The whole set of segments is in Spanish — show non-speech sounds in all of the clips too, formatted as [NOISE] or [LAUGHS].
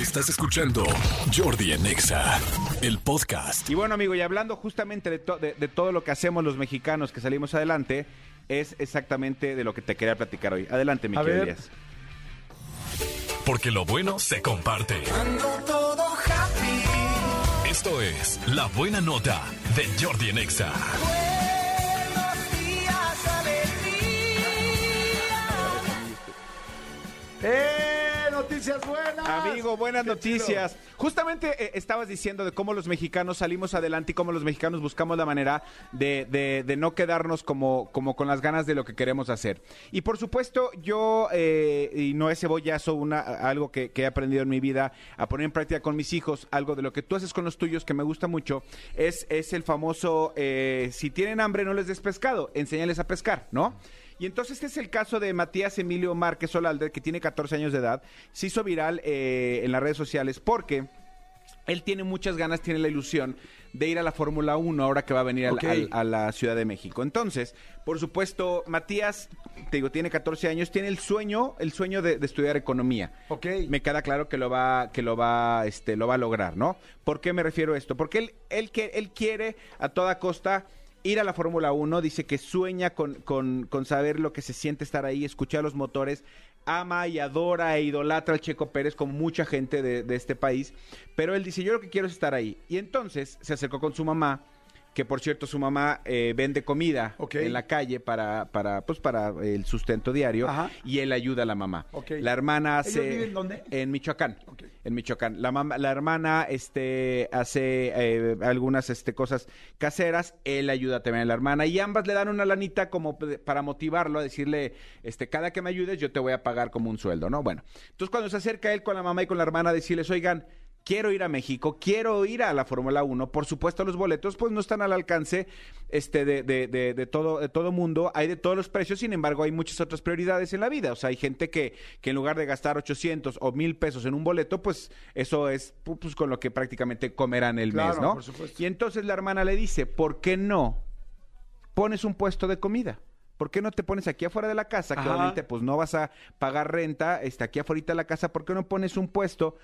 Estás escuchando Jordi en Exa, el podcast. Y bueno, amigo, y hablando justamente de, to- de- de todo lo que hacemos los mexicanos que salimos adelante, es exactamente de lo que te quería platicar hoy. Adelante, mi querido. Elías. Porque lo bueno se comparte. Esto es La Buena Nota de Jordi en Exa. ¡Eh! ¡Noticias buenas! Amigo, buenas Qué noticias. Justamente eh, estabas diciendo de cómo los mexicanos salimos adelante y cómo los mexicanos buscamos la manera de, de- de no quedarnos como, como con las ganas de lo que queremos hacer. Y por supuesto, yo, eh, y no es cebollazo, una, algo que, que he aprendido en mi vida a poner en práctica con mis hijos, algo de lo que tú haces con los tuyos que me gusta mucho, es, es el famoso, eh, si tienen hambre no les des pescado, enséñales a pescar, ¿no? Y entonces este es el caso de Matías Emilio Márquez Solalde, que tiene 14 años de edad. Se hizo viral eh, en las redes sociales porque él tiene muchas ganas, tiene la ilusión de ir a la Fórmula 1 ahora que va a venir al- Ok. al- a la Ciudad de México. Entonces, por supuesto, Matías, te digo, tiene 14 años, tiene el sueño, el sueño de, de estudiar economía. Ok. Me queda claro que lo va, que lo va, este, lo va a lograr, ¿no? ¿Por qué me refiero a esto? Porque él, él, que, él quiere a toda costa ir a la Fórmula 1, dice que sueña con, con, con saber lo que se siente estar ahí, escuchar los motores, ama y adora e idolatra al Checo Pérez como mucha gente de, de este país, pero él dice, yo lo que quiero es estar ahí. Y entonces se acercó con su mamá, que por cierto su mamá eh, vende comida en la calle para, para, pues, para el sustento diario Ajá. y él ayuda a la mamá. La hermana ¿Ellos hace... viven dónde? En Michoacán. En Michoacán. La, mam- la hermana este, hace eh, algunas este, cosas caseras, él ayuda también a la hermana y ambas le dan una lanita como para motivarlo a decirle, este, cada que me ayudes yo te voy a pagar como un sueldo, ¿no? Bueno, entonces cuando se acerca él con la mamá y con la hermana a decirles, oigan, quiero ir a México, quiero ir a la Fórmula 1, por supuesto los boletos pues no están al alcance este, de, de, de, de todo, de todo mundo, hay de todos los precios, sin embargo hay muchas otras prioridades en la vida, o sea, hay gente que, que en lugar de gastar 800 o 1000 pesos en un boleto, pues eso es pu- pues, con lo que prácticamente comerán el Claro, mes, ¿no? por supuesto. Y entonces la hermana le dice, ¿por qué no pones un puesto de comida? ¿Por qué no te pones aquí afuera de la casa? Que Ajá. obviamente pues no vas a pagar renta, está aquí afuera de la casa, ¿por qué no pones un puesto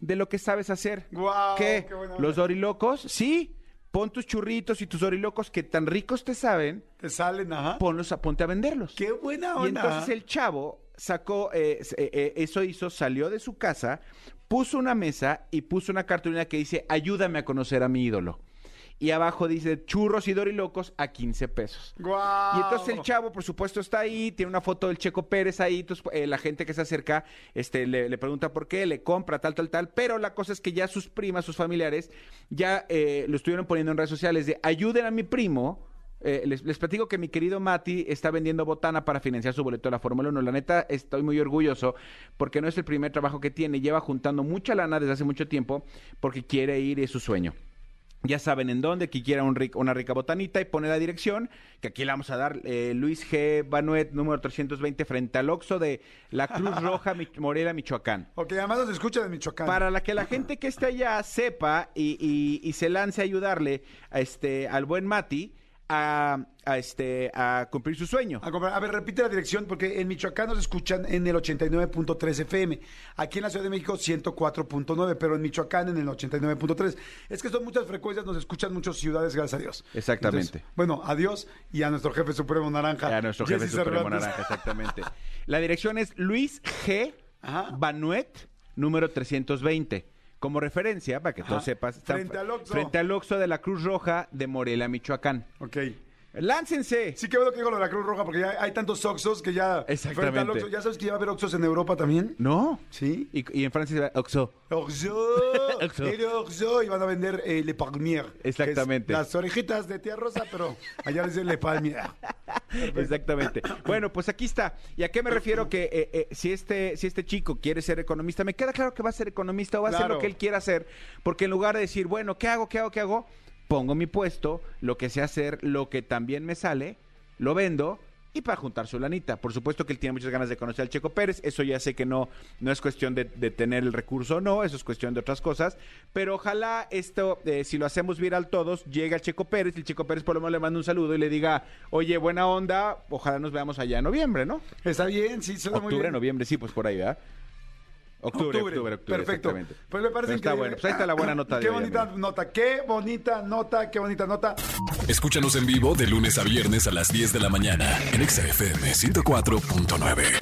de lo que sabes hacer? Guau, ¿Qué? qué buena onda. ¿Los dorilocos? Sí. Pon tus churritos y tus dorilocos que tan ricos te saben, Te salen, ajá. ponlos a, ponte a venderlos. ¡Qué buena Y onda! entonces el chavo sacó, eh, eh, eh, eso hizo, salió de su casa, puso una mesa y puso una cartulina que dice, ayúdame a conocer a mi ídolo. Y abajo dice, churros y dorilocos a 15 pesos. ¡Guau! Y entonces el chavo, por supuesto, está ahí, tiene una foto del Checo Pérez ahí, entonces, eh, la gente que se acerca este, le, le pregunta por qué, le compra, tal, tal, tal, pero la cosa es que ya sus primas, sus familiares, ya eh, lo estuvieron poniendo en redes sociales de ayuden a mi primo. Eh, les, les platico que mi querido Mati está vendiendo botana para financiar su boleto de la Fórmula 1. La neta, estoy muy orgulloso porque no es el primer trabajo que tiene. Lleva juntando mucha lana desde hace mucho tiempo porque quiere ir y es su sueño. Ya saben en dónde, que quiera un ric- una rica botanita y pone la dirección, que aquí le vamos a dar eh, Luis G. Banuet, número 320, frente al Oxo de la Cruz [LAUGHS] Roja, Mich- Morelia, Michoacán. Ok, además nos escucha de Michoacán. Para la que la gente que esté allá sepa y, y- y se lance a ayudarle a este, al buen Mati a, a, este, a cumplir su sueño. A, comprar- a ver, repite la dirección, porque en Michoacán nos escuchan en el 89.3 FM. Aquí en la Ciudad de México, 104.9, pero en Michoacán en el 89.3. Es que son muchas frecuencias, nos escuchan muchas ciudades, gracias a Dios. Exactamente. Entonces, bueno, adiós y a nuestro jefe supremo naranja. A nuestro jefe Jesse Supremo Cervantes. Naranja, exactamente. La dirección es Luis G. Ajá. Banuet, número 320. Como referencia, para que tú Ajá. sepas, está Frente al Oxxo. frente al Oxxo de la Cruz Roja de Morelia, Michoacán. Ok. ¡Láncense! Sí, qué bueno que digo lo de la Cruz Roja, porque ya hay tantos Oxos que ya. Exactamente. ya sabes que ya va a haber Oxos en Europa también. ¿No? Sí. Y, y en Francia se Oxxo. Oxo, Oxxo. [LAUGHS] el Oxo, y van a vender eh, Le Palmier. Exactamente. las orejitas de tía Rosa, pero allá dicen Le Palmier. [LAUGHS] Exactamente. Bueno, pues aquí está. ¿Y a qué me refiero? Que eh, eh, si, este, si este chico quiere ser economista, me queda claro que va a ser economista o va a hacer lo que él quiera hacer, porque en lugar de decir, bueno, ¿qué hago, qué hago, qué hago? Pongo mi puesto, lo que sé hacer, lo que también me sale, lo vendo y para juntar su lanita. Por supuesto que él tiene muchas ganas de conocer al Checo Pérez, eso ya sé que no, no es cuestión de, de tener el recurso o no, eso es cuestión de otras cosas, pero ojalá esto, eh, si lo hacemos viral todos, llegue al Checo Pérez y el Checo Pérez por lo menos le manda un saludo y le diga, oye, buena onda, ojalá nos veamos allá en noviembre, ¿no? Está bien, sí, suena muy Octubre, bien. noviembre, sí, pues por ahí, ¿verdad? Octubre, octubre, octubre, Perfecto. Pues me parece Pero está increíble. bueno. Pues ahí está la buena [CLEARS THROAT] nota de Qué hoy, bonita amigo. nota, qué bonita nota, qué bonita nota. Escúchanos en vivo de lunes a viernes a las 10 de la mañana en Exa FM 104.9.